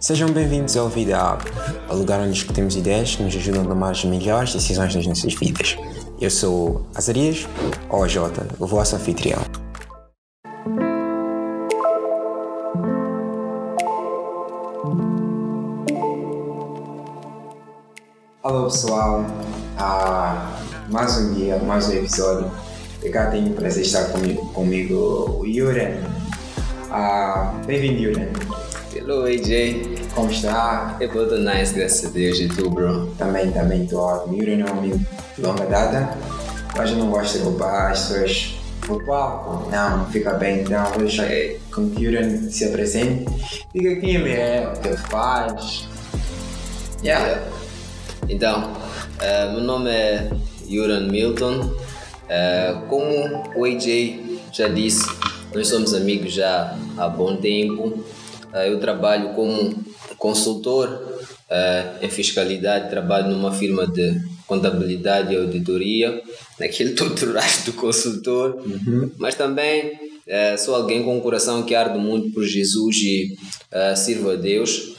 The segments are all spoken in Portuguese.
Sejam bem-vindos ao Vida Hub, o lugar onde discutimos ideias que nos ajudam a tomar as melhores decisões nas nossas vidas. Eu sou Azarias, ou o vosso anfitrião. Olá pessoal, ah, mais um dia, mais um episódio. Eu cá tenho o prazer de estar comigo, comigo o Yuren. Ah, Bem-vindo, Yuren. Hello, AJ. Como está? Eu tô nice, graças a Deus. E tu, bro? Também, também estou ótimo. Yuren é um amigo de longa data, mas eu não gosto de roubar as pessoas palco. Não, fica bem. Então, vou deixar com que Yuren se apresente. Diga quem ele é, o que faz. Yeah. Então, uh, meu nome é Yuran Milton. Uh, como o AJ já disse, nós somos amigos já há bom tempo. Uh, eu trabalho como consultor em fiscalidade, trabalho numa firma de contabilidade e auditoria, naquele todo do consultor, uhum. mas também sou alguém com um coração que arde muito por Jesus e sirvo a Deus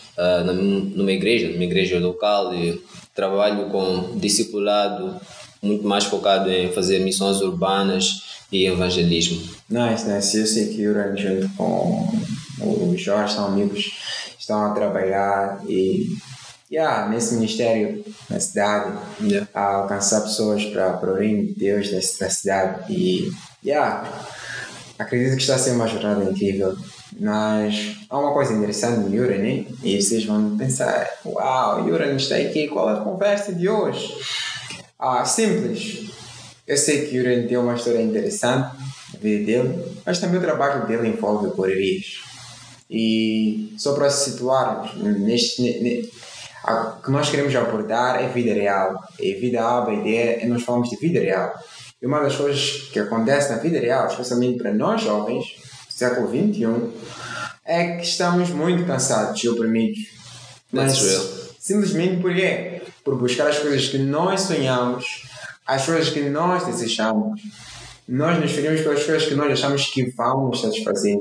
numa igreja, numa igreja local. E, trabalho com discipulado muito mais focado em fazer missões urbanas e evangelismo. Nice, nice. Eu sei que o Uran junto com o Jorge são amigos, estão a trabalhar e yeah, nesse ministério na cidade yeah. a alcançar pessoas para, para o reino de Deus da cidade e yeah, acredito que está a ser uma jornada incrível mas há uma coisa interessante no Yuran, né? E vocês vão pensar: Uau, Yuran está aqui, qual é a conversa de hoje? Ah, simples. Eu sei que Yuran tem uma história interessante na vida dele, mas também o trabalho dele envolve correrias. E só para se situarmos, neste, neste, o que nós queremos abordar é vida real. E vida A, é nós falamos de vida real. E uma das coisas que acontece na vida real, especialmente para nós jovens, século XXI, é que estamos muito cansados e oprimidos. Mas simplesmente por quê? Por buscar as coisas que nós sonhamos, as coisas que nós desejamos. Nós nos ferimos pelas coisas que nós achamos que vão nos satisfazer.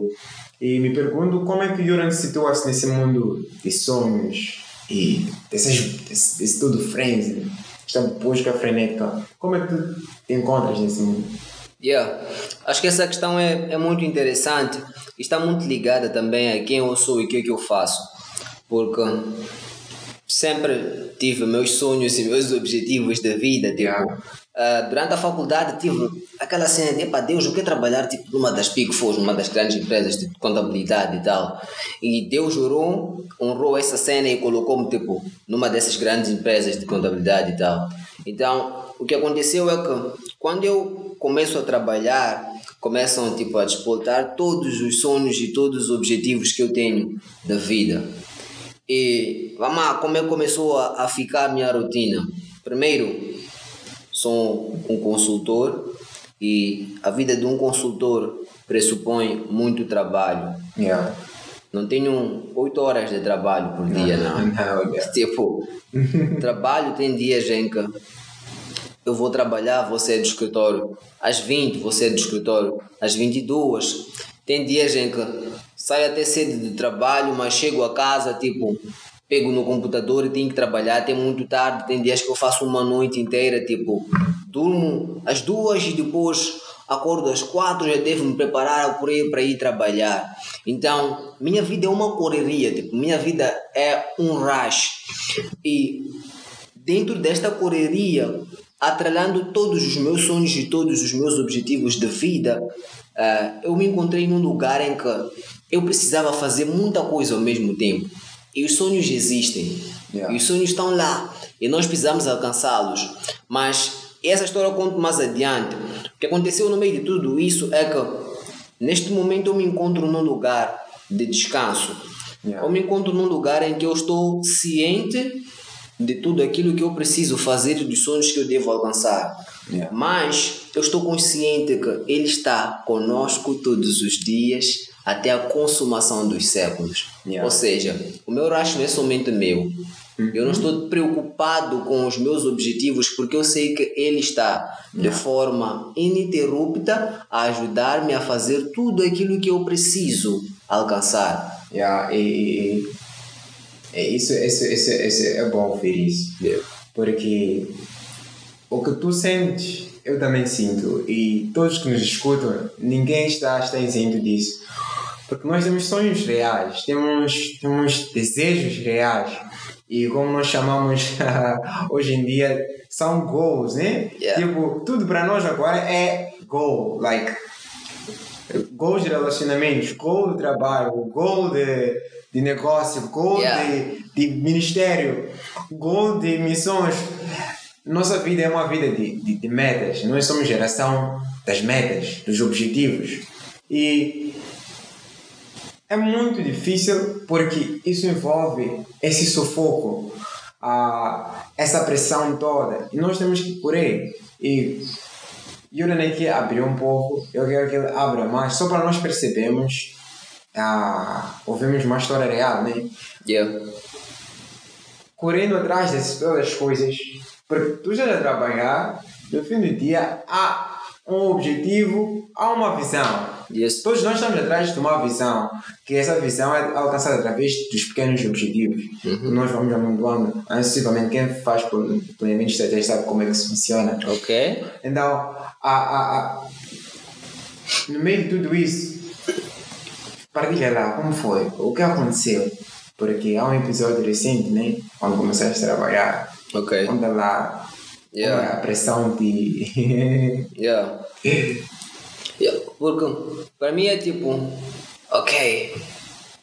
E me pergunto como é que Yoran situa-se nesse mundo de sonhos e desses, desse, desse tudo frenzy, esta busca frenética. Como é que tu te encontras nesse mundo? Yeah. Acho que essa questão é, é muito interessante e está muito ligada também a quem eu sou e o que, é que eu faço. Porque sempre tive meus sonhos e meus objetivos de vida. Tipo, uh, durante a faculdade tive aquela cena de, epa, Deus, eu quero trabalhar tipo, numa das Big Four, numa das grandes empresas de contabilidade e tal. E Deus jurou, honrou essa cena e colocou-me tipo, numa dessas grandes empresas de contabilidade e tal. Então, o que aconteceu é que quando eu começo a trabalhar, começam tipo, a disputar todos os sonhos e todos os objetivos que eu tenho da vida. E vamos lá, como é que começou a, a ficar a minha rotina? Primeiro, sou um consultor e a vida de um consultor pressupõe muito trabalho. Yeah. Não tenho oito horas de trabalho por dia, não. não. não tipo, trabalho tem dias em que eu vou trabalhar, você é do escritório às 20, você é do escritório às 22. Tem dias em que saio até cedo de trabalho, mas chego a casa, tipo, pego no computador e tenho que trabalhar até muito tarde. Tem dias que eu faço uma noite inteira, tipo, durmo às duas e depois acordo às quatro, já devo me preparar por aí para ir trabalhar. Então, minha vida é uma correria, tipo, minha vida é um rush. E dentro desta correria, atrelando todos os meus sonhos e todos os meus objetivos de vida, uh, eu me encontrei num lugar em que eu precisava fazer muita coisa ao mesmo tempo. E os sonhos existem. Yeah. E os sonhos estão lá. E nós precisamos alcançá-los. Mas essa história eu conto mais adiante. O que aconteceu no meio de tudo isso é que neste momento eu me encontro num lugar de descanso. Yeah. Eu me encontro num lugar em que eu estou ciente de tudo aquilo que eu preciso fazer e dos sonhos que eu devo alcançar. Yeah. Mas eu estou consciente que Ele está conosco todos os dias até a consumação dos séculos. Yeah. Ou seja, o meu não é somente meu. Uhum. Eu não estou preocupado com os meus objetivos porque eu sei que Ele está de forma ininterrupta a ajudar-me a fazer tudo aquilo que eu preciso alcançar. Yeah, e, e isso, isso, isso, isso é bom ouvir isso. Yeah. Porque o que tu sentes, eu também sinto. E todos que nos escutam, ninguém está, está isento disso. Porque nós temos sonhos reais, temos, temos desejos reais. E como nós chamamos hoje em dia, são goals, né? Yeah. Tipo, tudo para nós agora é goal. Like, goals de relacionamentos, goal de trabalho, goal de, de negócio, goal yeah. de, de ministério, goal de missões. Nossa vida é uma vida de, de, de metas. Nós somos geração das metas, dos objetivos. E é muito difícil porque isso envolve esse sufoco, a, essa pressão toda. E nós temos que aí. E eu nem que abrir um pouco, eu quero que ele abra mais, só para nós percebermos, ah, ouvimos uma história real, né? Yeah. Correndo atrás dessas todas as coisas, porque tu já a trabalhar, no fim do dia há um objetivo, há uma visão. Yes. Todos nós estamos atrás de uma visão, que essa visão é alcançada através dos pequenos objetivos. Uhum. Nós vamos amontoando, ansiosamente, quem faz planeamento estratégico sabe como é que isso funciona. Ok. Então, a, a, a, no meio de tudo isso, partilha lá como foi, o que aconteceu. Porque há um episódio recente, né? Quando começaste a trabalhar. Ok. Conta lá yeah. a pressão de. yeah. Porque para mim é tipo, ok,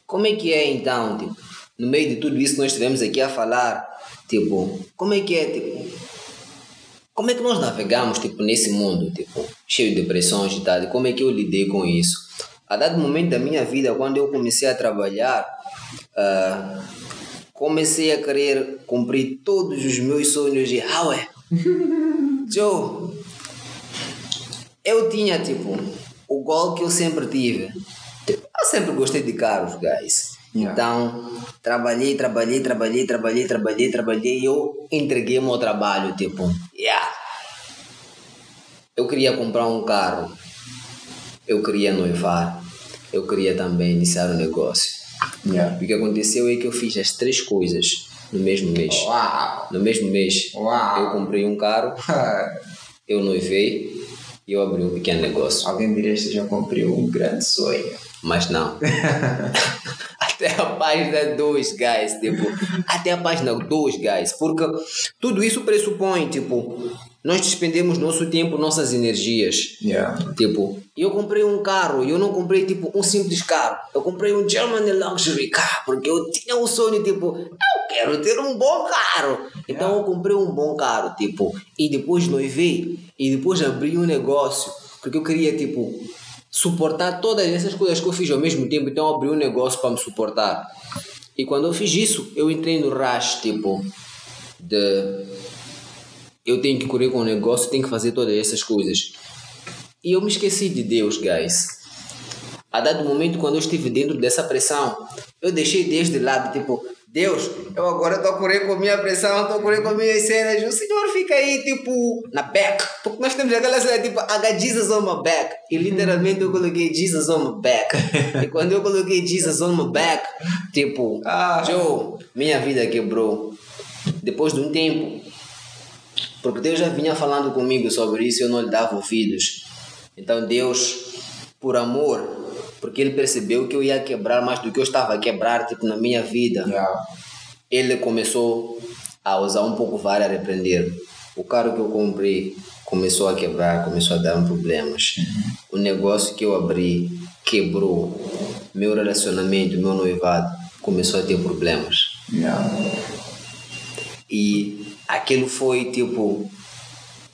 como é que é então, tipo, no meio de tudo isso que nós estivemos aqui a falar, tipo, como é que é, tipo, como é que nós navegamos, tipo, nesse mundo, tipo, cheio de pressões e tal, e como é que eu lidei com isso? A dado momento da minha vida, quando eu comecei a trabalhar, uh, comecei a querer cumprir todos os meus sonhos de Howe. Joe, eu tinha, tipo, o gol que eu sempre tive. Eu sempre gostei de carros, guys. Yeah. Então, trabalhei, trabalhei, trabalhei, trabalhei, trabalhei, trabalhei e eu entreguei meu trabalho, tipo, yeah. Eu queria comprar um carro. Eu queria noivar. Eu queria também iniciar um negócio. Yeah. O que aconteceu é que eu fiz as três coisas no mesmo mês. Wow. No mesmo mês, wow. eu comprei um carro, eu noivei e eu abri um pequeno negócio. Alguém diria que já cumpriu um grande sonho. Mas não. até a página 2, guys. Tipo, até a página 2, guys. Porque tudo isso pressupõe, tipo, nós despendemos nosso tempo, nossas energias. Yeah. Tipo, eu comprei um carro e eu não comprei, tipo, um simples carro. Eu comprei um German Luxury Car porque eu tinha um sonho, tipo, eu quero ter um bom carro. Então yeah. eu comprei um bom carro, tipo, e depois noivei e depois abri um negócio porque eu queria, tipo, suportar todas essas coisas que eu fiz ao mesmo tempo, então eu abri um negócio para me suportar. E quando eu fiz isso, eu entrei no rush, tipo, de eu tenho que correr com o negócio, tenho que fazer todas essas coisas. E eu me esqueci de Deus, guys. A dado momento, quando eu estive dentro dessa pressão, eu deixei Deus de lado, tipo, Deus, eu agora estou a correr com a minha pressão, estou a correr com as minhas cenas. O Senhor fica aí, tipo, na back. Porque nós temos aquela cena, tipo, I got Jesus on my back. E literalmente eu coloquei Jesus on my back. e quando eu coloquei Jesus on my back, tipo, ah. Joe, minha vida quebrou. Depois de um tempo. Porque Deus já vinha falando comigo sobre isso e eu não lhe dava ouvidos. Então Deus, por amor, porque ele percebeu que eu ia quebrar mais do que eu estava a quebrar tipo, na minha vida. Yeah. Ele começou a usar um pouco vara a repreender. O carro que eu comprei começou a quebrar, começou a dar problemas. Uhum. O negócio que eu abri quebrou. Meu relacionamento, meu noivado começou a ter problemas. Yeah. E aquilo foi tipo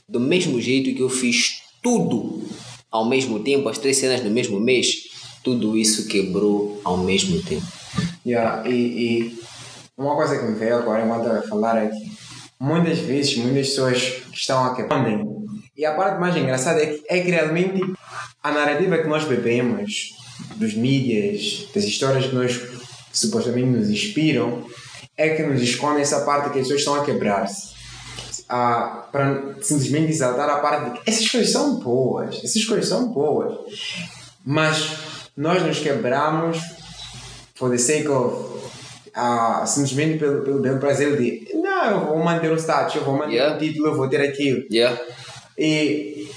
do mesmo jeito que eu fiz tudo ao mesmo tempo, as três cenas no mesmo mês, tudo isso quebrou ao mesmo tempo. Yeah, e, e uma coisa que me veio agora enquanto eu falar é que muitas vezes muitas pessoas estão a quebrar e a parte mais engraçada é que, é que realmente a narrativa que nós bebemos dos mídias, das histórias que nós supostamente nos inspiram, é que nos esconde essa parte que as pessoas estão a quebrar-se. Ah, para simplesmente exaltar a parte de que essas coisas são boas, essas coisas são boas, mas nós nos quebramos for the sake of ah, simplesmente pelo, pelo bem prazer de não, eu vou manter o status, eu vou manter yeah. o título, eu vou ter aquilo. Yeah. E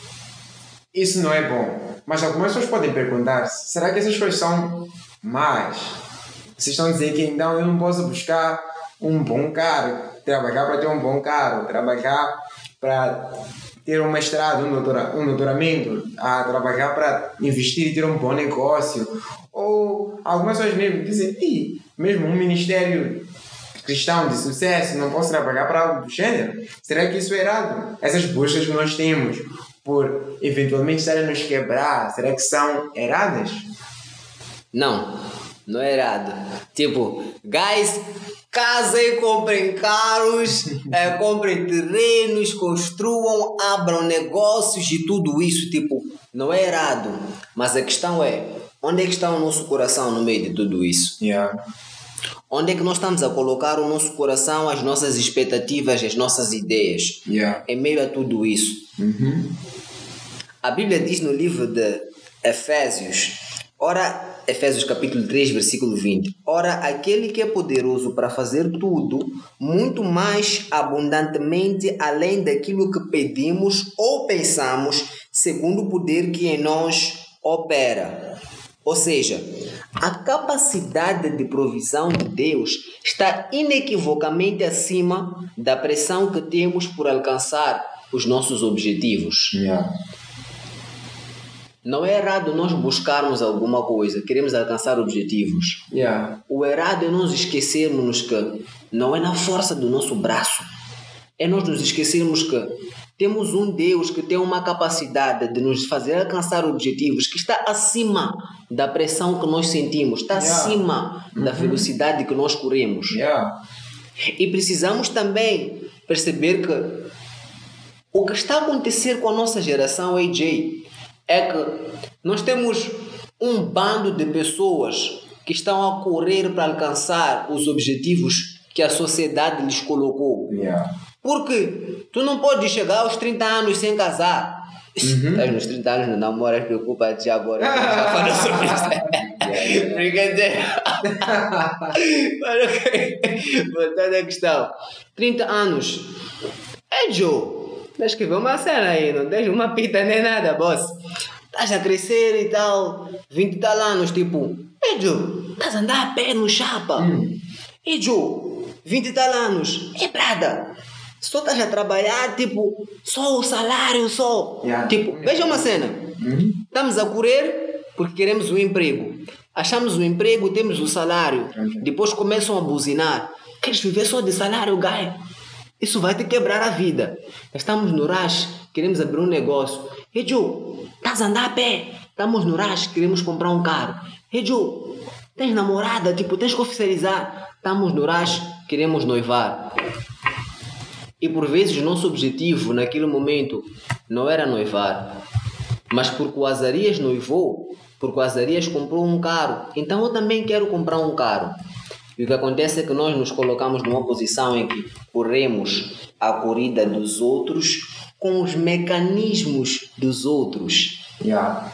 isso não é bom. Mas algumas pessoas podem perguntar será que essas coisas são más? Vocês estão a dizer que então eu não posso buscar um bom carro, trabalhar para ter um bom carro, trabalhar para ter um mestrado, um, doutora, um doutoramento, a trabalhar para investir e ter um bom negócio. Ou algumas pessoas mesmo dizem, e mesmo um ministério cristão de sucesso, não posso trabalhar para algo do gênero? Será que isso é errado? Essas buscas que nós temos por eventualmente estarem nos quebrar, será que são erradas? Não, não é errado. Tipo, guys, casem, comprem carros, é, comprem terrenos, construam, abram negócios e tudo isso. Tipo, não é errado. Mas a questão é, onde é que está o nosso coração no meio de tudo isso? Yeah. Onde é que nós estamos a colocar o nosso coração, as nossas expectativas, as nossas ideias? Yeah. Em meio a tudo isso. Uhum. A Bíblia diz no livro de Efésios, ora, Efésios capítulo 3, versículo 20: Ora, aquele que é poderoso para fazer tudo, muito mais abundantemente além daquilo que pedimos ou pensamos, segundo o poder que em nós opera. Ou seja, a capacidade de provisão de Deus está inequivocamente acima da pressão que temos por alcançar os nossos objetivos. Yeah. Não é errado nós buscarmos alguma coisa, queremos alcançar objetivos. Yeah. O errado é nós esquecermos que não é na força do nosso braço, é nós nos esquecermos que temos um Deus que tem uma capacidade de nos fazer alcançar objetivos que está acima da pressão que nós sentimos, está yeah. acima uhum. da velocidade que nós corremos. Yeah. E precisamos também perceber que o que está a acontecer com a nossa geração AJ é que nós temos um bando de pessoas que estão a correr para alcançar os objetivos que a sociedade lhes colocou. Yeah. Porque tu não pode chegar aos 30 anos sem casar. Uhum. Estás nos 30 anos, não namoras, preocupa-te agora. Já falou sobre isso. Brincadeira. Voltando à questão. 30 anos. É Joe. Tens que ver uma cena aí, não tens uma pita nem nada, boss. Estás a crescer e tal. 20 tal anos, tipo. Joe. Estás a andar a pé no chapa. Hum. É Joe. 20 tal anos. É brada só estás a trabalhar, tipo, só o salário, só. Yeah. Tipo, veja uma cena. Uhum. Estamos a correr porque queremos um emprego. Achamos o um emprego, temos o um salário. Okay. Depois começam a buzinar. Queres viver só de salário, guy? Isso vai te quebrar a vida. Estamos no rush, queremos abrir um negócio. Hey, estás a andar a pé? Estamos no rush, queremos comprar um carro. Hey, tens namorada? Tipo, tens que oficializar. Estamos no rush, queremos noivar. E por vezes nosso objetivo naquele momento não era noivar, mas porque o Azarias noivou, porque o Azarias comprou um carro, então eu também quero comprar um carro. E o que acontece é que nós nos colocamos numa posição em que corremos a corrida dos outros com os mecanismos dos outros. Yeah.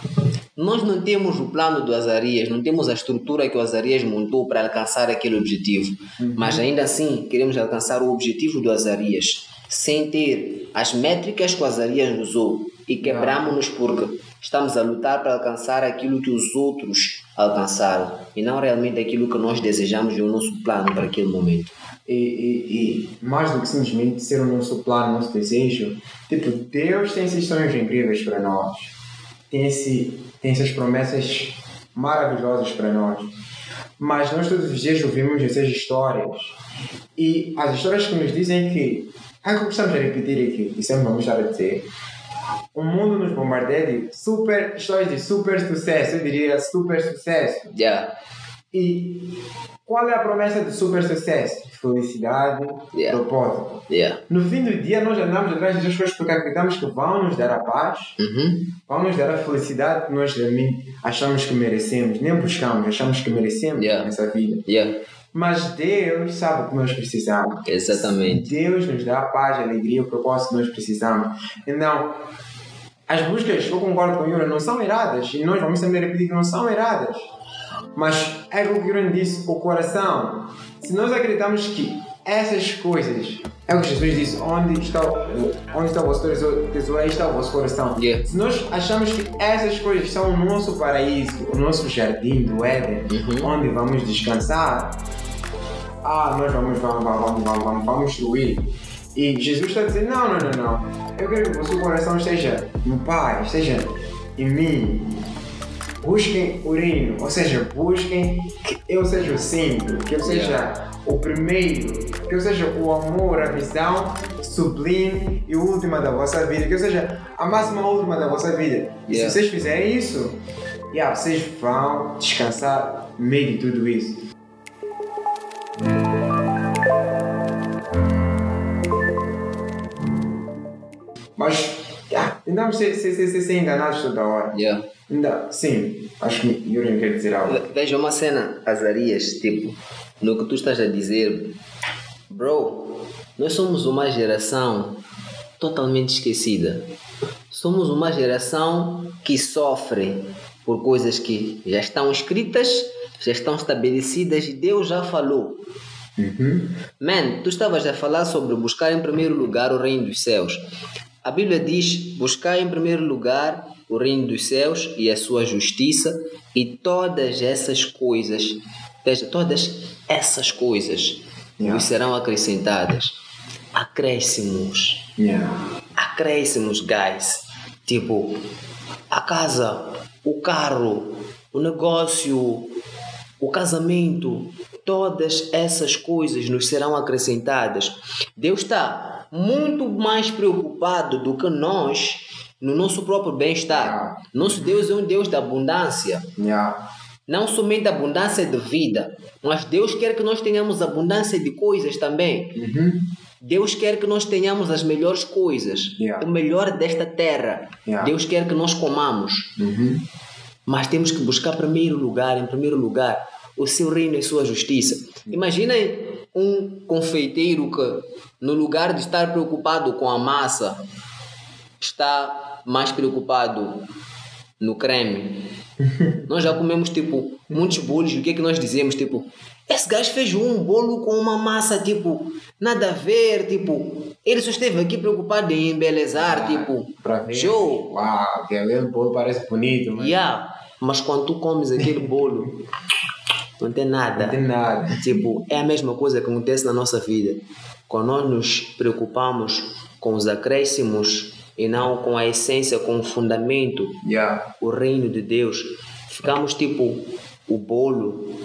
Nós não temos o plano do Azarias, não temos a estrutura que o Azarias montou para alcançar aquele objetivo, uhum. mas ainda assim queremos alcançar o objetivo do Azarias sem ter as métricas que o Azarias usou e quebramos-nos porque estamos a lutar para alcançar aquilo que os outros alcançaram. E não realmente aquilo que nós desejamos e o nosso plano para aquele momento. E, e, e, mais do que simplesmente ser o nosso plano, o nosso desejo, tipo, Deus tem esses sonhos incríveis para nós, tem, esse, tem essas promessas maravilhosas para nós, mas nós todos os dias ouvimos essas histórias. E as histórias que nos dizem que, é que gostamos de repetir aqui e sempre vamos estar a dizer, o mundo nos bombardeia de super histórias de super sucesso, eu diria super sucesso. Yeah. E qual é a promessa de super sucesso? Felicidade, yeah. propósito. Yeah. No fim do dia, nós andamos atrás dessas coisas porque acreditamos que vão nos dar a paz, uhum. vão nos dar a felicidade que nós achamos que merecemos, nem buscamos, achamos que merecemos yeah. nessa vida. Mas Deus sabe o que nós precisamos. Exatamente. Deus nos dá a paz, a alegria, o propósito que nós precisamos. Então, as buscas, eu concordo com o Yura, não são erradas. E nós vamos também repetir que não são erradas. Mas é o que o Yura disse, o coração. Se nós acreditamos que essas coisas é o que Jesus disse: onde está, onde está o vosso tesouro, aí está o vosso coração. Yeah. Se nós achamos que essas coisas são o nosso paraíso, o nosso jardim do Éden, Uhum. onde vamos descansar, ah, nós vamos, vamos, vamos, vamos, vamos, vamos, vamos fluir. E Jesus está dizendo: não, não, não, não. Eu quero que o seu coração esteja no Pai, esteja em mim. Busquem o reino, ou seja, busquem que eu seja o centro, que eu seja o primeiro, que eu seja o amor, a visão sublime e última da vossa vida, que eu seja a máxima última da vossa vida. E Yeah. se vocês fizerem isso, yeah, vocês vão descansar no meio de tudo isso. Yeah, tentamos ser, ser, ser, enganados toda hora. Yeah. Ainda, sim, acho que Yuri quer dizer algo. Ve- Veja uma cena, Azarias, tipo, no que tu estás a dizer, bro, nós somos uma geração totalmente esquecida. Somos uma geração que sofre por coisas que já estão escritas, já estão estabelecidas e Deus já falou. Uhum. Man, tu estavas a falar sobre buscar em primeiro lugar o reino dos céus. A Bíblia diz: buscar em primeiro lugar o reino dos céus e a sua justiça, e todas essas coisas, veja, todas essas coisas Yeah. vos serão acrescentadas. Acréscimos, Yeah. acréscimos, guys. Tipo, a casa, o carro, o negócio, o casamento, todas essas coisas nos serão acrescentadas. Deus está muito mais preocupado do que nós no nosso próprio bem-estar. Nosso Deus é um Deus da abundância. Yeah. Não somente abundância de vida, mas Deus quer que nós tenhamos abundância de coisas também. Uhum. Deus quer que nós tenhamos as melhores coisas, Yeah. o melhor desta terra. Yeah. Deus quer que nós comamos, Uhum. mas temos que buscar primeiro lugar, em primeiro lugar, o seu reino e sua justiça. Imaginem um confeiteiro que, no lugar de estar preocupado com a massa, está mais preocupado no creme. nós já comemos tipo muitos bolos, o que é que nós dizemos? Tipo, esse gajo fez um bolo com uma massa tipo nada a ver, tipo, ele só esteve aqui preocupado em embelezar, tipo, Pra ver. show. Uau, aquele bolo parece bonito, mas Yeah. Mas quando tu comes aquele bolo, não tem nada. não tem nada. Tipo, é a mesma coisa que acontece na nossa vida. Quando nós nos preocupamos com os acréscimos e não com a essência, com o fundamento, Yeah. o reino de Deus, ficamos tipo o bolo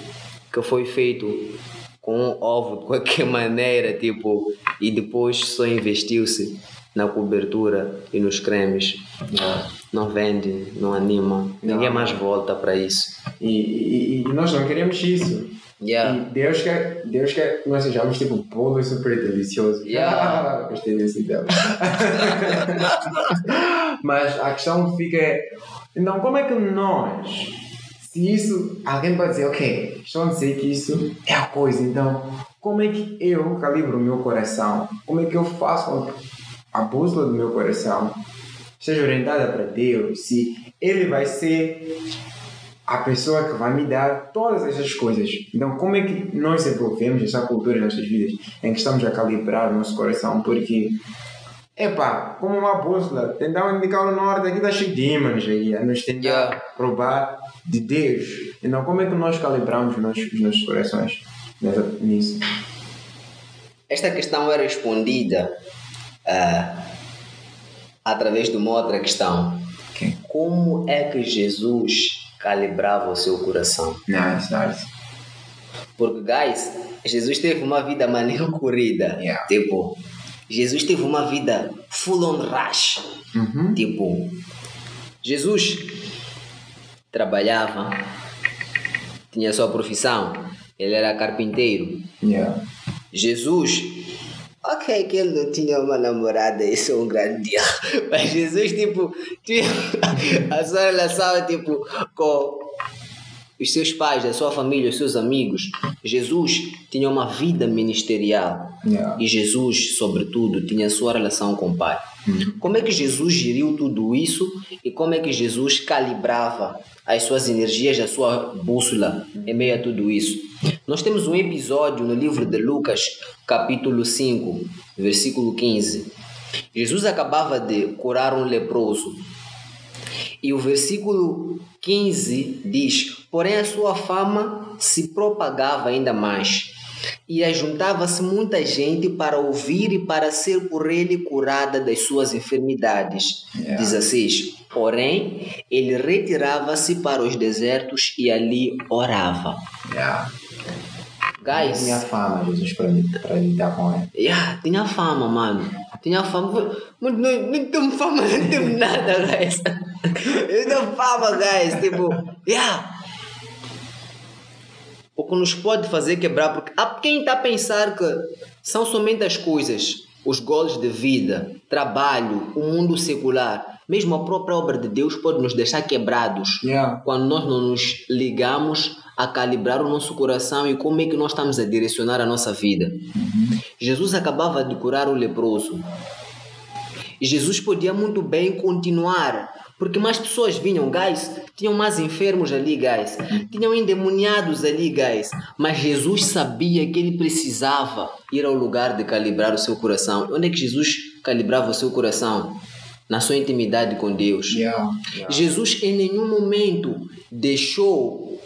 que foi feito com um ovo de qualquer maneira, tipo, e depois só investiu-se na cobertura e nos cremes. Yeah. Não vende, não anima, ninguém mais volta para isso. E, e, e nós não queremos isso. Yeah. E Deus quer, Deus quer que nós sejamos tipo bolo super delicioso. Yeah. Gostei desse dela. Mas a questão fica é, então como é que nós, se isso, alguém pode dizer, ok, estão a dizer que isso é a coisa, então como é que eu calibro o meu coração? Como é que eu faço a bússola do meu coração esteja orientada para Deus? Se Ele vai ser a pessoa que vai me dar todas essas coisas. Então, como é que nós desenvolvemos essa cultura nas nossas vidas em que estamos a calibrar o nosso coração? Porque, epá, como uma bússola, tentar indicar o norte, aqui está cheio de ímãs aí, a nos tentar Yeah. provar de Deus. Então, como é que nós calibramos os nossos, os nossos corações nessa, nisso? Esta questão é respondida ah, através de uma outra questão. Ok. Como é que Jesus calibrava o seu coração? Nice, nice. Porque, guys, Jesus teve uma vida maneira corrida. Yeah. Tipo, Jesus teve uma vida full on rush. Uhum. Tipo, Jesus trabalhava, tinha sua profissão, ele era carpinteiro. Yeah. Jesus, ok, que ele não tinha uma namorada, isso é um grande dia. Mas Jesus, tipo, tinha a sua relação, tipo, com os seus pais, a sua família, os seus amigos. Jesus tinha uma vida ministerial. Yeah. E Jesus, sobretudo, tinha a sua relação com o Pai. Como é que Jesus geriu tudo isso e como é que Jesus calibrava as suas energias, a sua bússola em meio a tudo isso? Nós temos um episódio no livro de Lucas, capítulo 5, versículo 15. Jesus acabava de curar um leproso. E o versículo 15 diz: Porém, a sua fama se propagava ainda mais, e ajuntava-se muita gente para ouvir e para ser por ele curada das suas enfermidades. Yeah. 16. Porém, ele retirava-se para os desertos e ali orava. Yeah. Guys, Tinha fama, Jesus, para, lidar com ele. Yeah, tinha fama, mano. Tinha fama. Não, não temos fama, não temos nada, guys. Eu tenho fama, guys. Tipo, yeah. O que nos pode fazer quebrar, porque há quem está a pensar que são somente as coisas, os golos de vida, trabalho, o mundo secular. Mesmo a própria obra de Deus pode nos deixar quebrados Yeah. quando nós não nos ligamos a calibrar o nosso coração e como é que nós estamos a direcionar a nossa vida. Jesus acabava de curar o leproso. E Jesus podia muito bem continuar, porque mais pessoas vinham, guys. Tinham mais enfermos ali, guys. Tinham endemoniados ali, guys. Mas Jesus sabia que ele precisava ir ao lugar de calibrar o seu coração. Onde é que Jesus calibrava o seu coração? Na sua intimidade com Deus. Yeah. Yeah. Jesus em nenhum momento deixou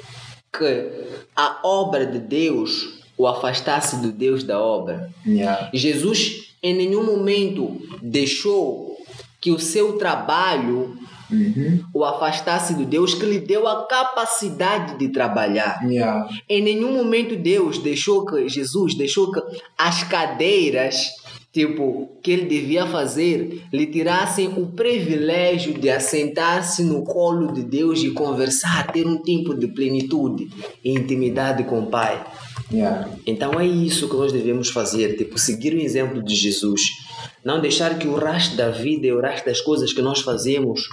que a obra de Deus o afastasse do Deus da obra. Yeah. Jesus em nenhum momento deixou que o seu trabalho Uhum. o afastasse do Deus que lhe deu a capacidade de trabalhar. Yeah. Em nenhum momento Deus deixou que Jesus deixou que as cadeiras tipo que ele devia fazer lhe tirassem o privilégio de assentar-se no colo de Deus e conversar, ter um tempo de plenitude e intimidade com o Pai. Yeah. Então é isso que nós devemos fazer, tipo seguir o exemplo de Jesus. Não deixar que o resto da vida e o resto das coisas que nós fazemos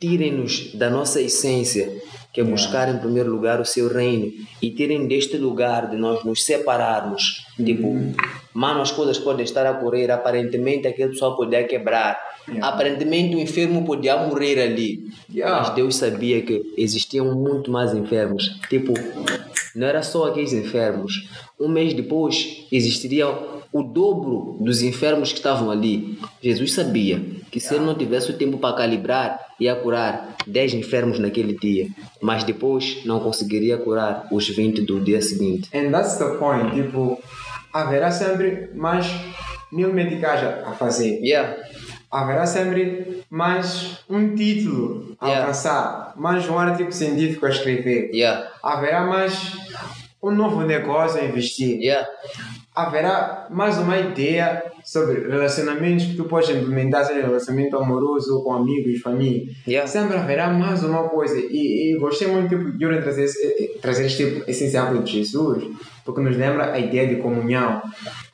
tirem-nos da nossa essência, que é buscar em primeiro lugar o seu reino e tirem deste lugar de nós nos separarmos. Tipo, mano, as coisas podem estar a correr, aparentemente aquele pessoal podia quebrar, Yeah. aparentemente o enfermo podia morrer ali, Yeah. mas Deus sabia que existiam muito mais enfermos. Tipo, não era só aqueles enfermos. Um mês depois existiria o dobro dos enfermos que estavam ali. Jesus sabia que se ele não tivesse o tempo para calibrar, ia curar 10 enfermos naquele dia, mas depois não conseguiria curar os 20 do dia seguinte. And that's the point. Tipo, haverá sempre mais mil medicais a a fazer. Yeah, Haverá sempre mais um título a Yeah. alcançar, mais um artigo científico a escrever. yeah, Haverá mais um novo negócio a investir. yeah, Haverá mais uma ideia sobre relacionamentos que tu podes implementar, seja relacionamento amoroso, com amigos, família. yeah, Sempre haverá mais uma coisa. E, e gostei muito tipo, de Yuri trazer, eh, trazer este, tipo, esse exemplo de Jesus, porque nos lembra a ideia de comunhão.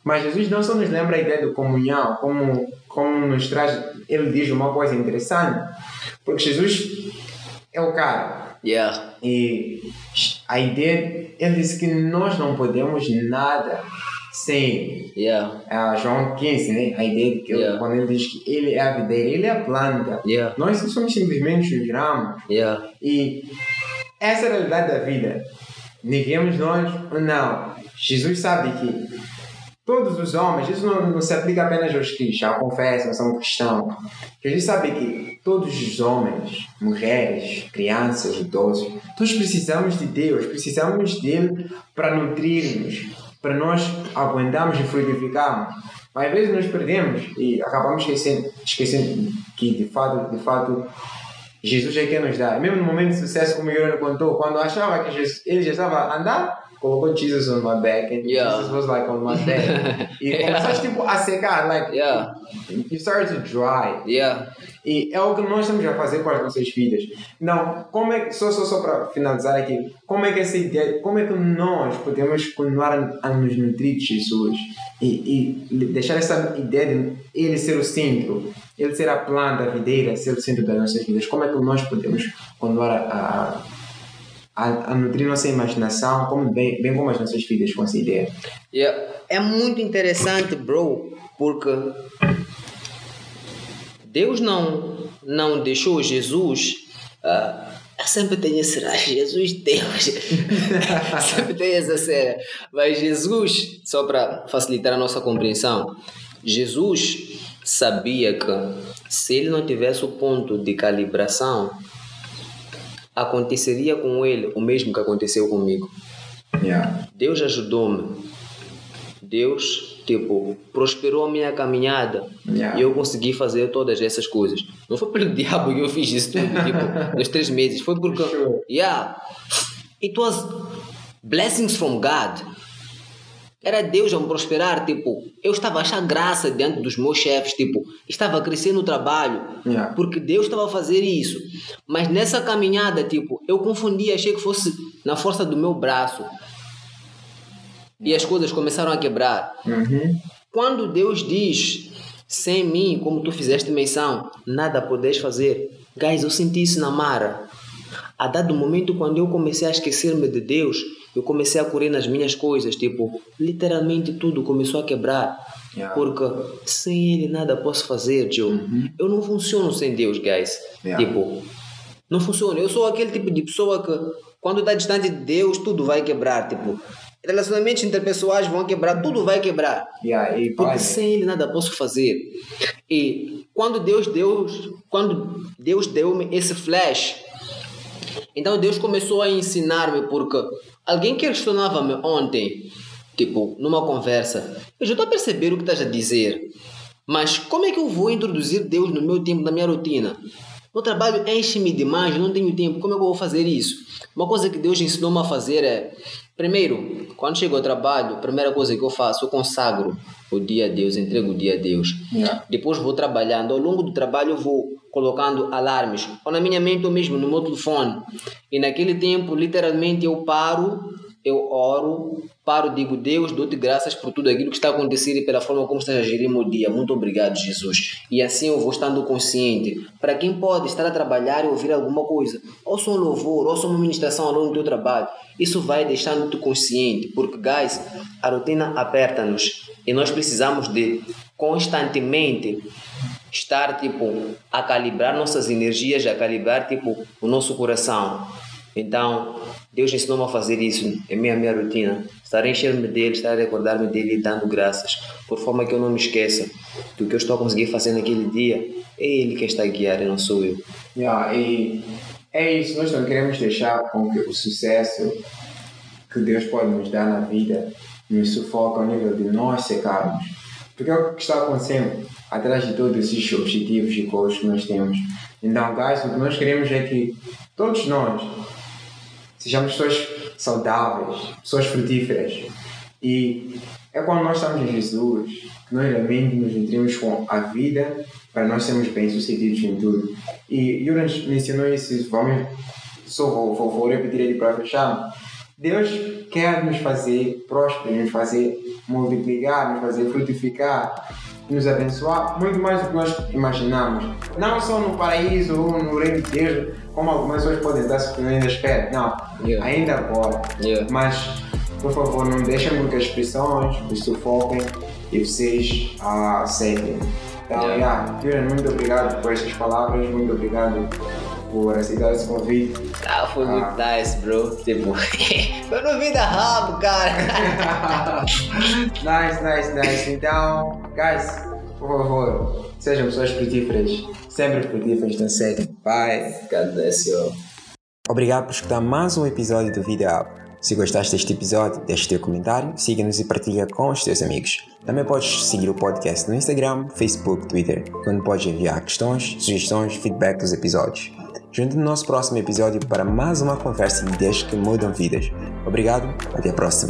Mas Jesus não só nos lembra a ideia de comunhão, como, como nos traz, ele diz uma coisa interessante, porque Jesus é o cara. yeah, E a ideia, ele disse que nós não podemos nada sem yeah, a João 15, né? A ideia de que Yeah. quando ele diz que ele é a videira, ele é a planta. yeah, Nós somos simplesmente os ramos. yeah, E essa é a realidade da vida. Neguemos nós ou não. Jesus sabe que todos os homens, isso não, não se aplica apenas aos cristãos, já confesso, não são cristãos. Jesus sabe que todos os homens, mulheres, crianças, idosos, todos precisamos de Deus, precisamos dele para nutrir-nos, para nós aguentarmos e frutificarmos. Mas às vezes nos perdemos e acabamos esquecendo, esquecendo que de fato, de fato, Jesus é quem nos dá. Mesmo no momento de sucesso, como o contou, quando achava que Jesus, ele já estava a andar, colocou Jesus on my back and Yeah. Jesus was like on my back. E começaste tipo a secar, like yeah, you started to dry. yeah, E é o que nós estamos a fazer com as nossas vidas. Não, como é que, só, só, só para finalizar aqui, como é que essa ideia, como é que nós podemos continuar a, a nos nutrir de Jesus e, e deixar essa ideia de ele ser o centro, ele ser a planta, a videira, ser o centro das nossas vidas? Como é que nós podemos continuar a, a, a nutrir nossa imaginação, como bem, bem como as nossas vidas com essa ideia. Yeah. É muito interessante, bro, porque Deus não, não deixou Jesus. Uh, eu sempre tenho esse ah, Jesus Deus. sempre tenho essa cena. Mas Jesus, só para facilitar a nossa compreensão, Jesus sabia que se ele não tivesse o ponto de calibração, aconteceria com ele o mesmo que aconteceu comigo. Yeah. Deus ajudou-me. Deus, tipo, prosperou a minha caminhada Yeah. e eu consegui fazer todas essas coisas. Não foi pelo diabo que eu fiz isso tudo, tipo, nos três meses. Foi porque, Sure. yeah, it was blessings from God. Era Deus a me prosperar, tipo, eu estava a achar graça diante dos meus chefes, tipo, estava a crescer no trabalho, Yeah. porque Deus estava a fazer isso. Mas nessa caminhada, tipo, eu confundia, achei que fosse na força do meu braço. E as coisas começaram a quebrar. Uhum. Quando Deus diz, sem mim, como tu fizeste menção, nada podes fazer. Guys, eu senti isso na Mara. A dado momento, quando eu comecei a esquecer-me de Deus, eu comecei a correr nas minhas coisas. Tipo, literalmente tudo começou a quebrar. Yeah. Porque sem Ele nada posso fazer, Joe. Eu não funciono sem Deus, guys. Yeah. Tipo, não funciona. Eu sou aquele tipo de pessoa que, quando está distante de Deus, tudo vai quebrar. Tipo, relacionamentos interpessoais vão quebrar, tudo vai quebrar. Yeah, e Porque sem ele nada posso fazer. E quando Deus deu, quando Deus deu-me esse flash, então Deus começou a ensinar-me porque alguém questionava-me ontem, tipo, numa conversa, eu já estou a perceber o que estás a dizer, mas como é que eu vou introduzir Deus no meu tempo, na minha rotina? O trabalho enche-me demais, não tenho tempo, como é que eu vou fazer isso? Uma coisa que Deus ensinou-me a fazer é, primeiro, quando chego ao trabalho, a primeira coisa que eu faço, eu consagro o dia a Deus, entrego o dia a Deus. Yeah. Depois vou trabalhando. Ao longo do trabalho eu vou colocando alarmes. Ou na minha mente ou mesmo no meu telefone. E naquele tempo, literalmente, eu paro, eu oro, paro, digo, Deus, dou-te graças por tudo aquilo que está acontecendo e pela forma como estás a gerir meu dia. Muito obrigado, Jesus. E assim eu vou estando consciente. Para quem pode estar a trabalhar e ouvir alguma coisa, ou só um louvor, ou só uma ministração ao longo do teu trabalho, isso vai deixando-te consciente. Porque, guys, a rotina aperta-nos e nós precisamos de constantemente estar tipo a calibrar nossas energias, a calibrar tipo o nosso coração. Então, Deus ensinou-me a fazer isso é minha minha rotina, estar a encher-me dele, estar a recordar-me dele e dando graças, por forma que eu não me esqueça do que eu estou a conseguir fazer naquele dia. É ele que está a guiar não sou eu. Yeah, e é isso, nós não queremos deixar com que o sucesso que Deus pode nos dar na vida nos sufoque ao nível de nós secarmos. Porque é o que está acontecendo atrás de todos esses objetivos e goals que nós temos. Então, guys, o que nós queremos é que todos nós sejamos pessoas saudáveis, pessoas frutíferas. E é quando nós estamos em Jesus que nós realmente nos nutrimos com a vida para nós sermos bem-sucedidos em tudo. E Yuran mencionou isso, vamos, só vou, vou, vou repetir ele para fechar. Deus quer nos fazer prósperos, nos fazer multiplicar, nos fazer frutificar, nos abençoar muito mais do que nós imaginamos. Não só no paraíso ou no reino de Deus, como algumas pessoas podem estar se ainda espera. Não, Yeah. ainda agora. Yeah. Mas, por favor, não deixem com que as pressões vos sufoquem e vocês ah, aceitem. Então, Yeah. yeah. Muito obrigado por essas palavras, muito obrigado por aceitar esse convite. Ah, foi muito nice, bro. Tipo, eu não vi da rabo, cara. nice, nice, nice. Então, guys, por favor, sejam pessoas frutíferas. Sempre frutíferas, não sei. Bye. God bless you. Obrigado por escutar mais um episódio do Vida Up. Se gostaste deste episódio, deixe teu comentário, siga-nos e partilha com os teus amigos. Também podes seguir o podcast no Instagram, Facebook, Twitter, onde podes enviar questões, sugestões, feedback dos episódios. Junte no nosso próximo episódio para mais uma conversa de ideias que mudam vidas. Obrigado, até a próxima.